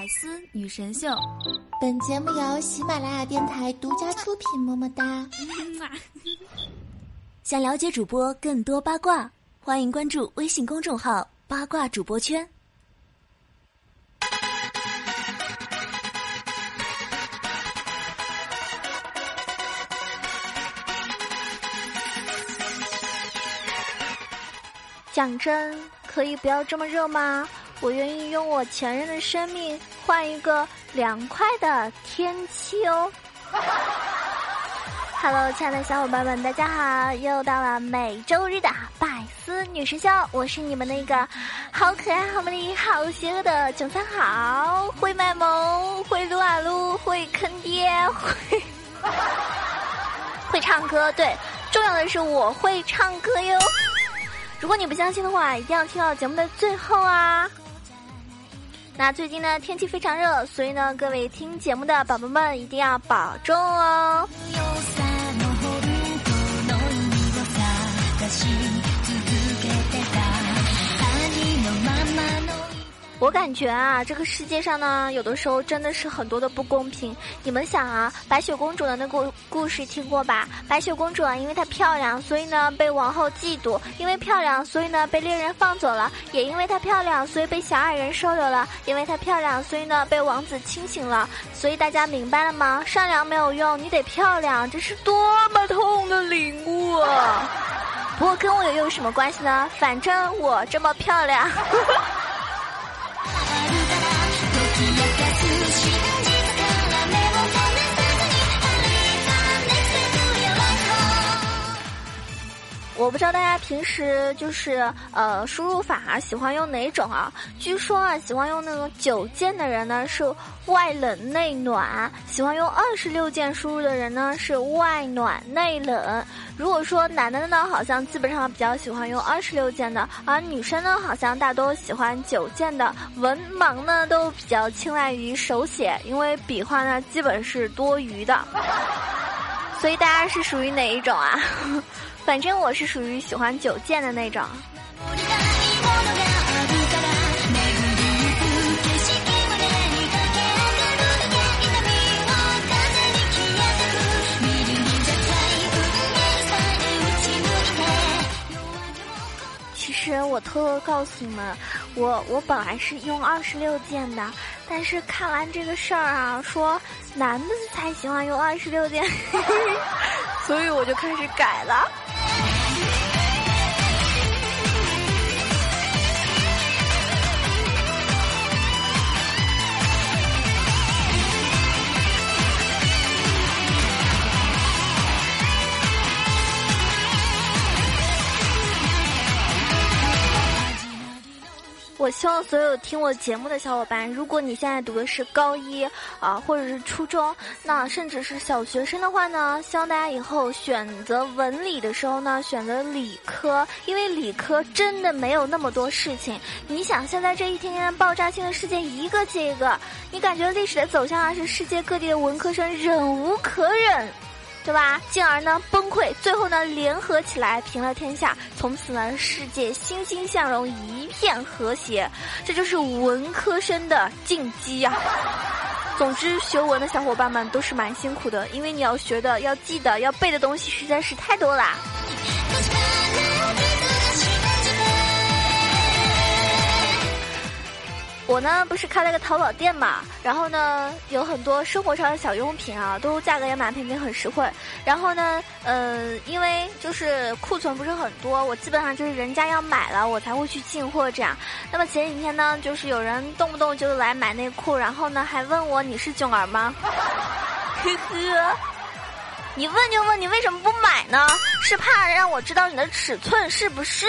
百思女神秀，本节目由喜马拉雅电台独家出品。么么哒！想了解主播更多八卦，欢迎关注微信公众号“八卦主播圈”。讲真，可以不要这么热吗？我愿意用我前任的生命换一个凉快的天气哦。Hello，亲爱的小伙伴们，大家好！又到了每周日的百思女神秀，我是你们那个好可爱、好美丽、好邪恶的九三好，会卖萌，会撸啊撸，会坑爹，会 会唱歌。对，重要的是我会唱歌哟。如果你不相信的话，一定要听到节目的最后啊！那最近呢，天气非常热，所以呢，各位听节目的宝宝们一定要保重哦。我感觉啊，这个世界上呢，有的时候真的是很多的不公平。你们想啊，白雪公主的那个故事听过吧？白雪公主啊，因为她漂亮，所以呢被王后嫉妒；因为漂亮，所以呢被猎人放走了；也因为她漂亮，所以被小矮人收留了；因为她漂亮，所以呢被王子清醒了。所以大家明白了吗？善良没有用，你得漂亮，这是多么痛的领悟啊！不过跟我又有什么关系呢？反正我这么漂亮。我不知道大家平时就是呃输入法喜欢用哪种啊？据说啊，喜欢用那种九键的人呢是外冷内暖，喜欢用二十六键输入的人呢是外暖内冷。如果说男的呢，好像基本上比较喜欢用二十六键的，而女生呢，好像大多喜欢九键的。文盲呢都比较青睐于手写，因为笔画呢基本是多余的。所以大家是属于哪一种啊？反正我是属于喜欢九剑的那种。其实我偷偷告诉你们，我我本来是用二十六键的，但是看完这个事儿啊，说男的才喜欢用二十六键，所以我就开始改了。我希望所有听我节目的小伙伴，如果你现在读的是高一啊，或者是初中，那甚至是小学生的话呢，希望大家以后选择文理的时候呢，选择理科，因为理科真的没有那么多事情。你想，现在这一天天爆炸性的事件一个接一个，你感觉历史的走向啊，是世界各地的文科生忍无可忍。对吧？进而呢崩溃，最后呢联合起来平了天下，从此呢世界欣欣向荣，一片和谐。这就是文科生的进击呀！总之，学文的小伙伴们都是蛮辛苦的，因为你要学的、要记的、要背的东西实在是太多了。我呢不是开了个淘宝店嘛，然后呢有很多生活上的小用品啊，都价格也蛮便宜，很实惠。然后呢，呃，因为就是库存不是很多，我基本上就是人家要买了，我才会去进货这样。那么前几天呢，就是有人动不动就来买内裤，然后呢还问我你是囧儿吗？呵呵，你问就问，你为什么不买呢？是怕让我知道你的尺寸是不是？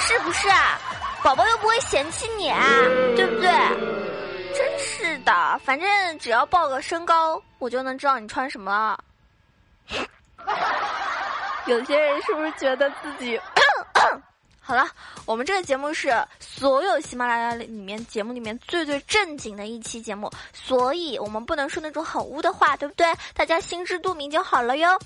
是不是？宝宝又不会嫌弃你啊，对不对？真是的，反正只要报个身高，我就能知道你穿什么了。有些人是不是觉得自己？好了，我们这个节目是所有喜马拉雅里面节目里面最最正经的一期节目，所以我们不能说那种很污的话，对不对？大家心知肚明就好了哟。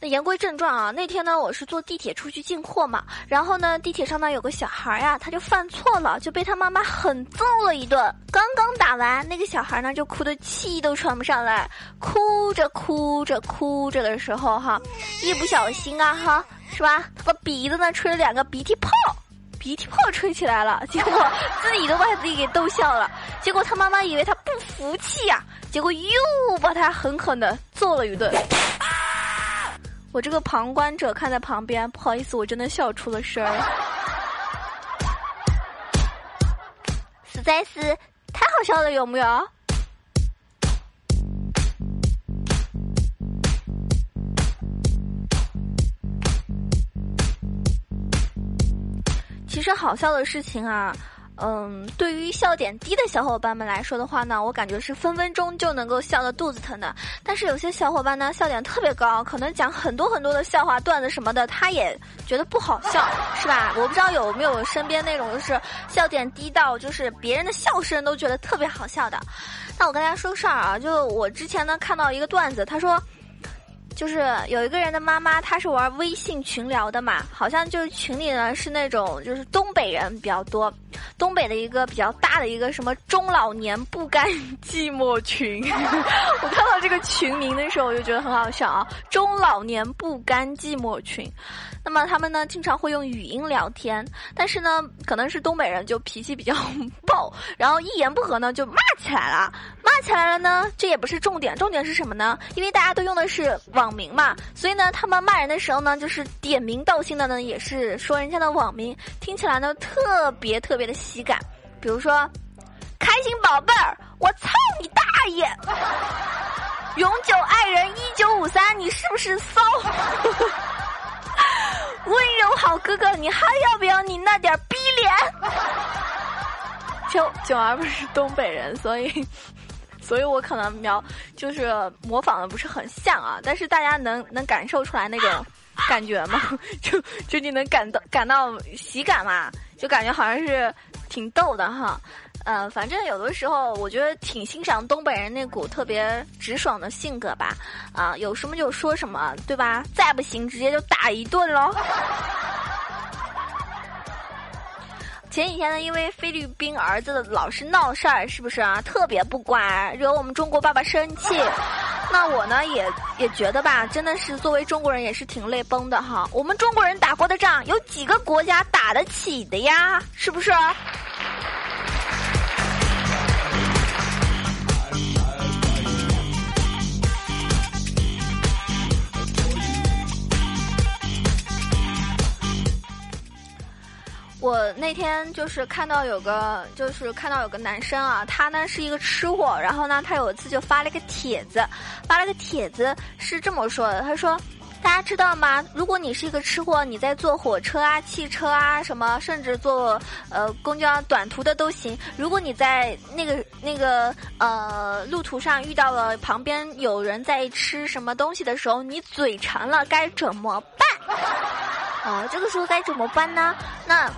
那言归正传啊，那天呢，我是坐地铁出去进货嘛，然后呢，地铁上呢有个小孩呀，他就犯错了，就被他妈妈狠揍了一顿。刚刚打完，那个小孩呢就哭得气都喘不上来，哭着哭着哭着的时候哈，一不小心啊哈，是吧？他把鼻子呢吹了两个鼻涕泡，鼻涕泡吹起来了，结果自己都把自己给逗笑了。结果他妈妈以为他不服气呀，结果又把他狠狠的揍了一顿。我这个旁观者看在旁边，不好意思，我真的笑出了声儿，实在是太好笑了，有没有？其实好笑的事情啊。嗯，对于笑点低的小伙伴们来说的话呢，我感觉是分分钟就能够笑得肚子疼的。但是有些小伙伴呢，笑点特别高，可能讲很多很多的笑话、段子什么的，他也觉得不好笑，是吧？我不知道有没有身边那种就是笑点低到就是别人的笑声都觉得特别好笑的。那我跟大家说个事儿啊，就我之前呢看到一个段子，他说。就是有一个人的妈妈，她是玩微信群聊的嘛，好像就是群里呢是那种就是东北人比较多，东北的一个比较大的一个什么中老年不甘寂寞群。我看到这个群名的时候，我就觉得很好笑啊，中老年不甘寂寞群。那么他们呢，经常会用语音聊天，但是呢，可能是东北人就脾气比较暴，然后一言不合呢就骂起来了。骂起来了呢，这也不是重点，重点是什么呢？因为大家都用的是网名嘛，所以呢，他们骂人的时候呢，就是点名道姓的呢，也是说人家的网名，听起来呢特别特别的喜感。比如说，开心宝贝儿，我操你大爷！永久爱人一九五三，你是不是骚？温柔好哥哥，你还要不要你那点逼脸？九九儿不是东北人，所以，所以我可能描就是模仿的不是很像啊。但是大家能能感受出来那种 感觉吗？就就你能感到感到喜感嘛？就感觉好像是挺逗的哈。呃，反正有的时候我觉得挺欣赏东北人那股特别直爽的性格吧，啊，有什么就说什么，对吧？再不行直接就打一顿喽。前几天呢，因为菲律宾儿子老是闹事儿，是不是啊？特别不乖，惹我们中国爸爸生气。那我呢，也也觉得吧，真的是作为中国人也是挺泪崩的哈。我们中国人打过的仗，有几个国家打得起的呀？是不是？我那天就是看到有个，就是看到有个男生啊，他呢是一个吃货，然后呢，他有一次就发了个帖子，发了个帖子是这么说的，他说，大家知道吗？如果你是一个吃货，你在坐火车啊、汽车啊什么，甚至坐呃公交短途的都行。如果你在那个那个呃路途上遇到了旁边有人在吃什么东西的时候，你嘴馋了该怎么办？啊，这个时候该怎么办呢？那。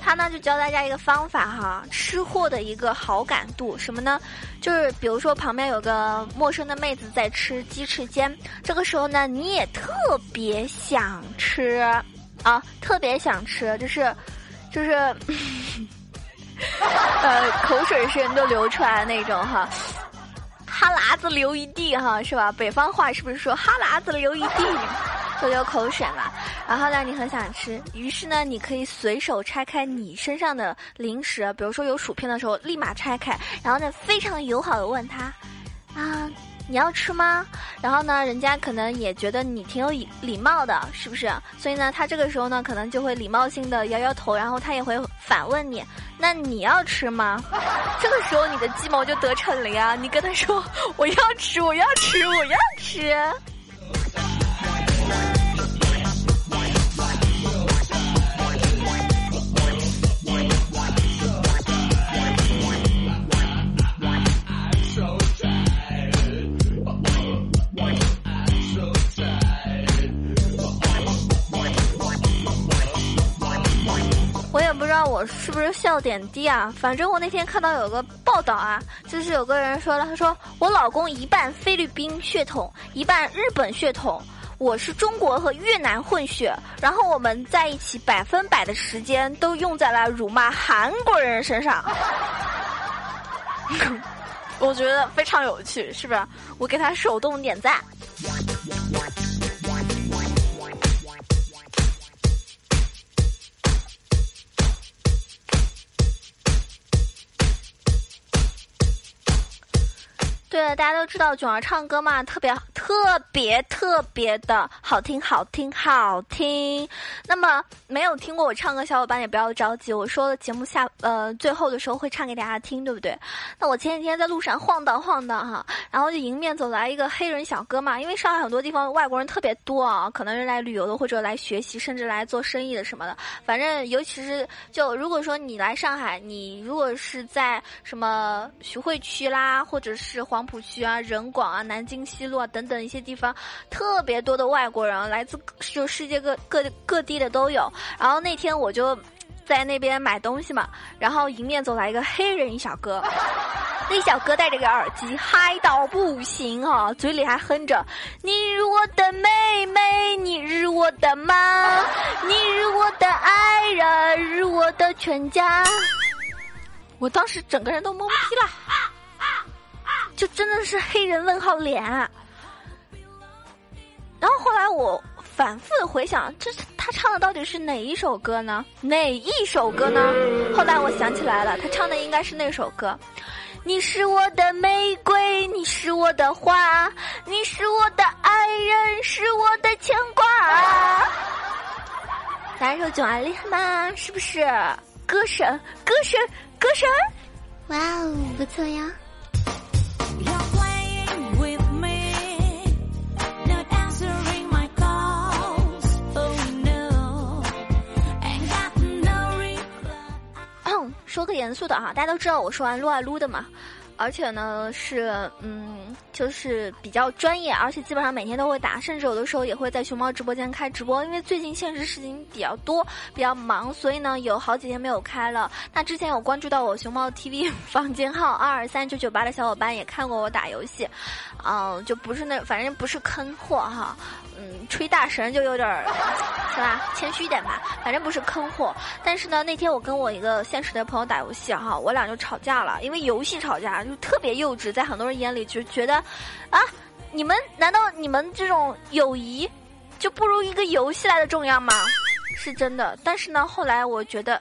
他呢就教大家一个方法哈，吃货的一个好感度什么呢？就是比如说旁边有个陌生的妹子在吃鸡翅尖，这个时候呢你也特别想吃，啊，特别想吃，就是，就是，呃，口水声都流出来的那种哈，哈喇子流一地哈，是吧？北方话是不是说哈喇子流一地？就流口水了，然后呢，你很想吃，于是呢，你可以随手拆开你身上的零食，比如说有薯片的时候，立马拆开，然后呢，非常友好的问他，啊，你要吃吗？然后呢，人家可能也觉得你挺有礼礼貌的，是不是？所以呢，他这个时候呢，可能就会礼貌性的摇摇头，然后他也会反问你，那你要吃吗？这个时候你的计谋就得逞了呀，你跟他说我要吃，我要吃，我要吃。我是不是笑点低啊？反正我那天看到有个报道啊，就是有个人说了，他说我老公一半菲律宾血统，一半日本血统，我是中国和越南混血，然后我们在一起百分百的时间都用在了辱骂韩国人身上。我觉得非常有趣，是不是？我给他手动点赞。对，大家都知道囧儿唱歌嘛，特别特别特别的好听，好听，好听。那么没有听过我唱歌小伙伴也不要着急，我说的节目下呃最后的时候会唱给大家听，对不对？那我前几天在路上晃荡晃荡哈，然后就迎面走来一个黑人小哥嘛，因为上海很多地方外国人特别多啊，可能是来旅游的或者来学习，甚至来做生意的什么的。反正尤其是就如果说你来上海，你如果是在什么徐汇区啦，或者是黄。黄浦区啊，人广啊，南京西路啊等等一些地方，特别多的外国人，来自就世界各各各地的都有。然后那天我就在那边买东西嘛，然后迎面走来一个黑人一小哥，那小哥戴着个耳机，嗨到不行啊，嘴里还哼着：“你是我的妹妹，你是我的妈，你是我的爱人，是我的全家。”我当时整个人都懵逼了。就真的是黑人问号脸，然后后来我反复的回想，这他唱的到底是哪一首歌呢？哪一首歌呢？后来我想起来了，他唱的应该是那首歌。你是我的玫瑰，你是我的花，你是我的爱人，是我的牵挂。大家说囧儿厉害吗？是不是？歌神，歌神，歌神！哇哦，不错呀。说个严肃的啊，大家都知道我是玩撸啊撸的嘛，而且呢是嗯，就是比较专业，而且基本上每天都会打，甚至有的时候也会在熊猫直播间开直播。因为最近现实事情比较多，比较忙，所以呢有好几天没有开了。那之前有关注到我熊猫 TV 房间号二二三九九八的小伙伴也看过我打游戏，嗯，就不是那反正不是坑货哈。嗯，吹大神就有点儿，是吧？谦虚一点吧，反正不是坑货。但是呢，那天我跟我一个现实的朋友打游戏哈，我俩就吵架了，因为游戏吵架就特别幼稚，在很多人眼里就觉得，啊，你们难道你们这种友谊就不如一个游戏来的重要吗？是真的。但是呢，后来我觉得。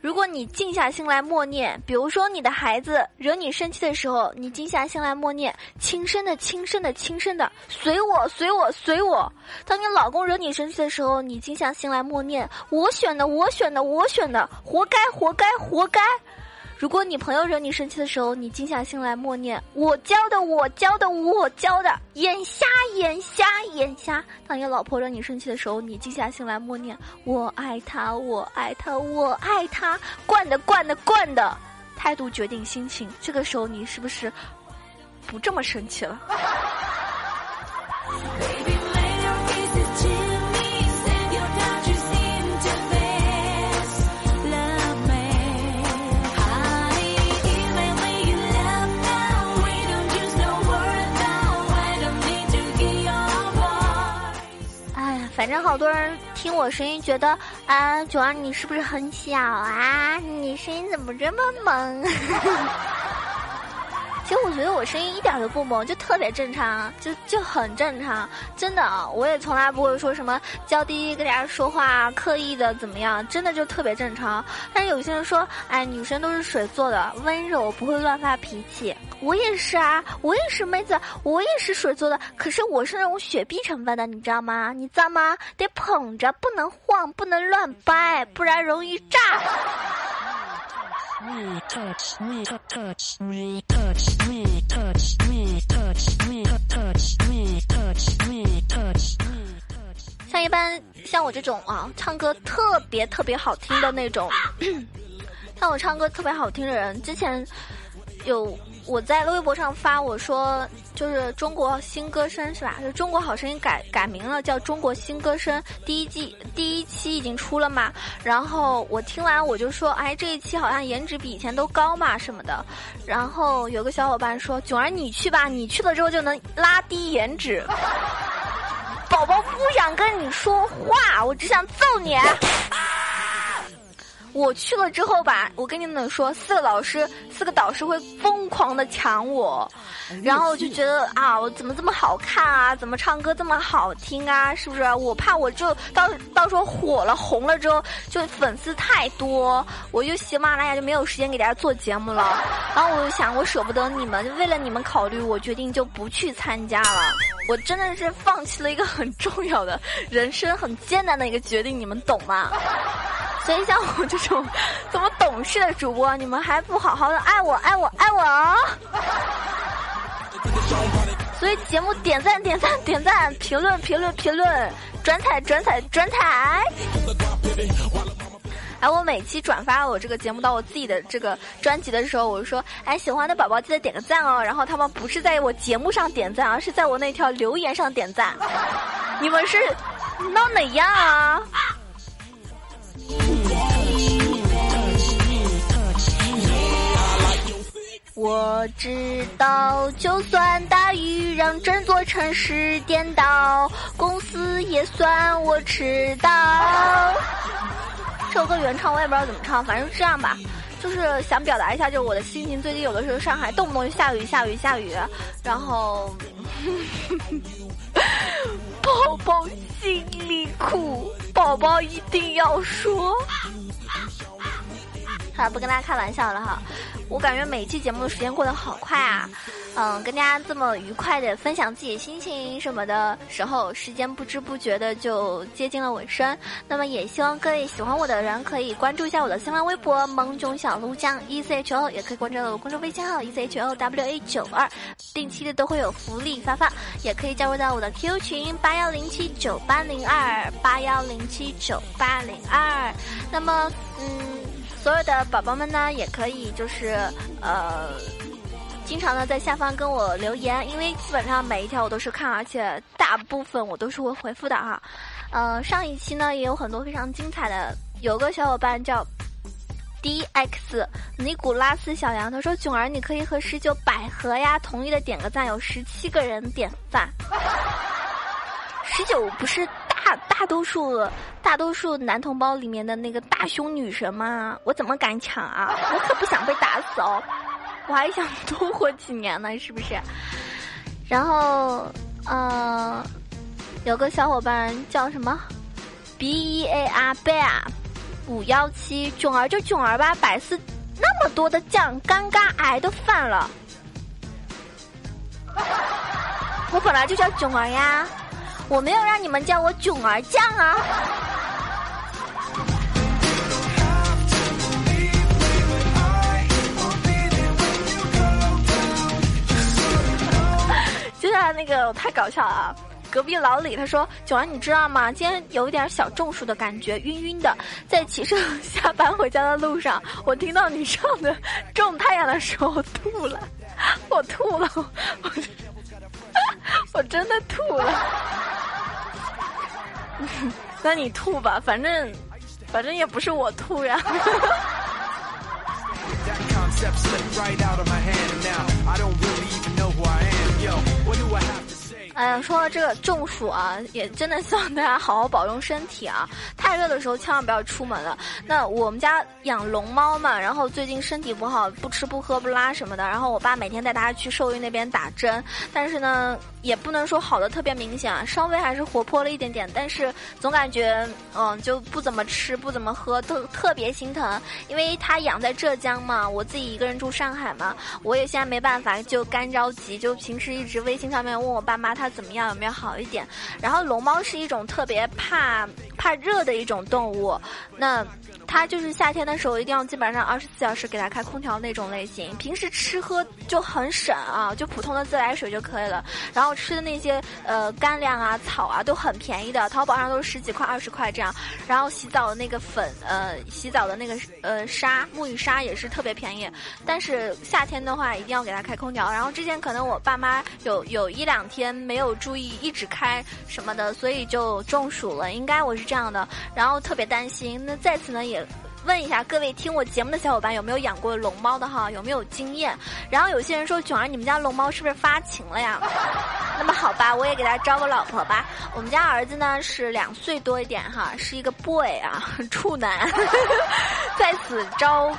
如果你静下心来默念，比如说你的孩子惹你生气的时候，你静下心来默念，轻声的、轻声的、轻声的，随我、随我、随我。当你老公惹你生气的时候，你静下心来默念，我选的、我选的、我选的，活该、活该、活该。如果你朋友惹你生气的时候，你静下心来默念：我教的，我教的，我教的，眼瞎，眼瞎，眼瞎。当你老婆惹你生气的时候，你静下心来默念：我爱她，我爱她，我爱她。惯的，惯的，惯的。态度决定心情。这个时候，你是不是不这么生气了？反正好多人听我声音，觉得啊，九儿你是不是很小啊？你声音怎么这么萌？其实我觉得我声音一点都不萌，就特别正常，就就很正常，真的啊！我也从来不会说什么娇滴滴跟大家说话，刻意的怎么样，真的就特别正常。但是有些人说，哎，女生都是水做的，温柔不会乱发脾气。我也是啊，我也是妹子，我也是水做的。可是我是那种雪碧成分的，你知道吗？你知道吗？得捧着，不能晃，不能乱掰，不然容易炸。像一般像我这种啊，唱歌特别特别好听的那种，像我唱歌特别好听的人，之前有。我在微博上发，我说就是中国新歌声是吧？就中国好声音改改名了，叫中国新歌声。第一季第一期已经出了嘛？然后我听完我就说，哎，这一期好像颜值比以前都高嘛什么的。然后有个小伙伴说，囧儿你去吧，你去了之后就能拉低颜值。宝宝不想跟你说话，我只想揍你。我去了之后吧，我跟你们说，四个老师、四个导师会疯狂的抢我，然后就觉得啊，我怎么这么好看啊？怎么唱歌这么好听啊？是不是？我怕我就到到时候火了、红了之后，就粉丝太多，我就喜马拉雅就没有时间给大家做节目了。然后我就想，我舍不得你们，为了你们考虑，我决定就不去参加了。我真的是放弃了一个很重要的人生、很艰难的一个决定，你们懂吗？所以像我这种这么懂事的主播，你们还不好好的爱我、爱我、爱我哦！所以节目点赞、点赞、点赞，评论、评论、评论，转采、转采、转采。哎，我每期转发我这个节目到我自己的这个专辑的时候，我就说：“哎，喜欢的宝宝记得点个赞哦。”然后他们不是在我节目上点赞，而是在我那条留言上点赞。你们是闹哪样啊？我知道，就算大雨让整座城市颠倒，公司也算我迟到。这首歌原唱我也不知道怎么唱，反正这样吧，就是想表达一下，就是我的心情。最近有的时候上海动不动就下雨，下雨，下雨，然后 宝宝心里苦，宝宝一定要说。好，不跟大家开玩笑了哈。我感觉每期节目的时间过得好快啊，嗯，跟大家这么愉快的分享自己心情什么的时候，时间不知不觉的就接近了尾声。那么也希望各位喜欢我的人可以关注一下我的新浪微博“萌囧小鹿酱 E C H O”，也可以关注我的公众微信号 “E C H O W A 九二”，定期的都会有福利发放。也可以加入到我的 Q 群八幺零七九八零二八幺零七九八零二。那么，嗯。所有的宝宝们呢，也可以就是呃，经常的在下方跟我留言，因为基本上每一条我都是看，而且大部分我都是会回复的哈。呃，上一期呢也有很多非常精彩的，有个小伙伴叫 D X 尼古拉斯小杨，他说囧儿你可以和十九百合呀同意的点个赞，有十七个人点赞，十九不是。大大多数大多数男同胞里面的那个大胸女神吗？我怎么敢抢啊？我可不想被打死哦，我还想多活几年呢，是不是？然后，呃，有个小伙伴叫什么？B E A R Bear 五幺七囧儿就囧儿吧，百思那么多的酱，尴尬癌都犯了。我本来就叫囧儿呀。我没有让你们叫我囧儿酱啊！接下来那个太搞笑了，啊隔壁老李他说：“囧儿，你知道吗？今天有一点小中暑的感觉，晕晕的。在骑车下班回家的路上，我听到你唱的《种太阳》的时候我吐了，我吐了，我 我真的吐了。” 那你吐吧，反正，反正也不是我吐呀。哎呀，说到这个中暑啊，也真的希望大家好好保重身体啊！太热的时候千万不要出门了。那我们家养龙猫嘛，然后最近身体不好，不吃不喝不拉什么的，然后我爸每天带它去兽医那边打针，但是呢，也不能说好的特别明显啊，稍微还是活泼了一点点，但是总感觉嗯就不怎么吃不怎么喝，都特别心疼。因为它养在浙江嘛，我自己一个人住上海嘛，我也现在没办法，就干着急，就平时一直微信上面问我爸妈他。它怎么样？有没有好一点？然后龙猫是一种特别怕怕热的一种动物，那它就是夏天的时候一定要基本上二十四小时给它开空调那种类型。平时吃喝就很省啊，就普通的自来水就可以了。然后吃的那些呃干粮啊、草啊都很便宜的，淘宝上都是十几块、二十块这样。然后洗澡的那个粉呃，洗澡的那个呃沙沐浴沙也是特别便宜。但是夏天的话一定要给它开空调。然后之前可能我爸妈有有一两天没。没有注意一直开什么的，所以就中暑了。应该我是这样的，然后特别担心。那在此呢，也问一下各位听我节目的小伙伴有没有养过龙猫的哈？有没有经验？然后有些人说囧儿，你们家龙猫是不是发情了呀？那么好吧，我也给他招个老婆吧。我们家儿子呢是两岁多一点哈，是一个 boy 啊，处男，在此招。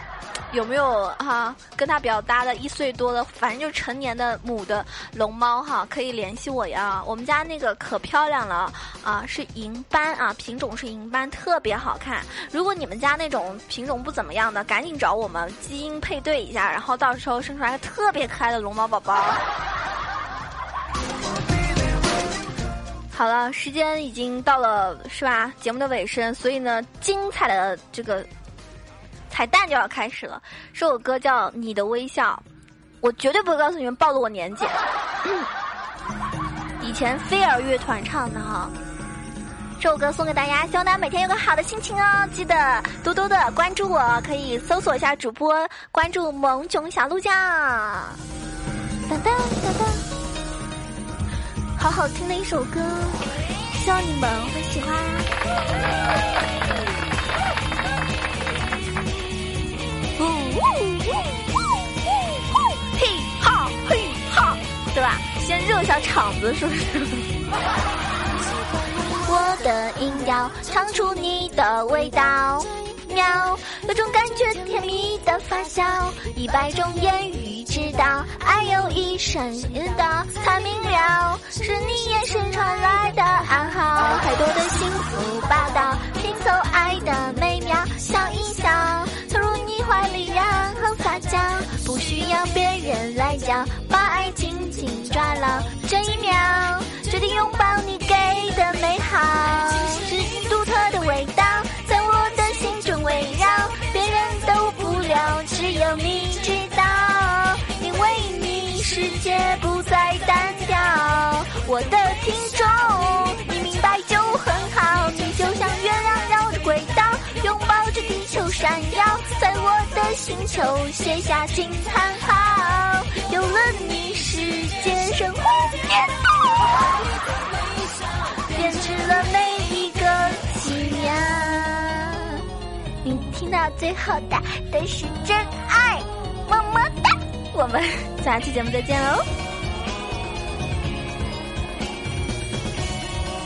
有没有哈跟他比较搭的一岁多的，反正就成年的母的龙猫哈，可以联系我呀。我们家那个可漂亮了啊，是银斑啊，品种是银斑，特别好看。如果你们家那种品种不怎么样的，赶紧找我们基因配对一下，然后到时候生出来个特别可爱的龙猫宝宝。好了，时间已经到了是吧？节目的尾声，所以呢，精彩的这个。彩蛋就要开始了，这首歌叫《你的微笑》，我绝对不会告诉你们暴露我年纪。以前飞儿乐团唱的哈，这首歌送给大家，希望大家每天有个好的心情哦。记得多多的关注我，可以搜索一下主播，关注萌囧小鹿酱。噔噔噔噔，好好听的一首歌，希望你们会喜欢。嘿哈嘿哈，对吧？先热一下场子，是不是？的音调唱出你的味道，喵，有种感觉甜蜜的发酵，一百种言语知道，爱有一声知道才明了，是你眼神传来的暗号，太多的幸福报道，拼凑爱的美妙，笑一笑。怀里然后撒娇，不需要别人来教，把爱紧紧抓牢。这一秒，决定拥抱你给的美好，是独特的味道，在我的心中围绕，别人都不了，只有你知道，因为你世界不再单调。我的听抱着地球闪耀。星球写下惊叹号，有了你，世界生活变好，编织了每一个奇妙。你听到最后的都是真爱，么么哒！我们下期节目再见喽。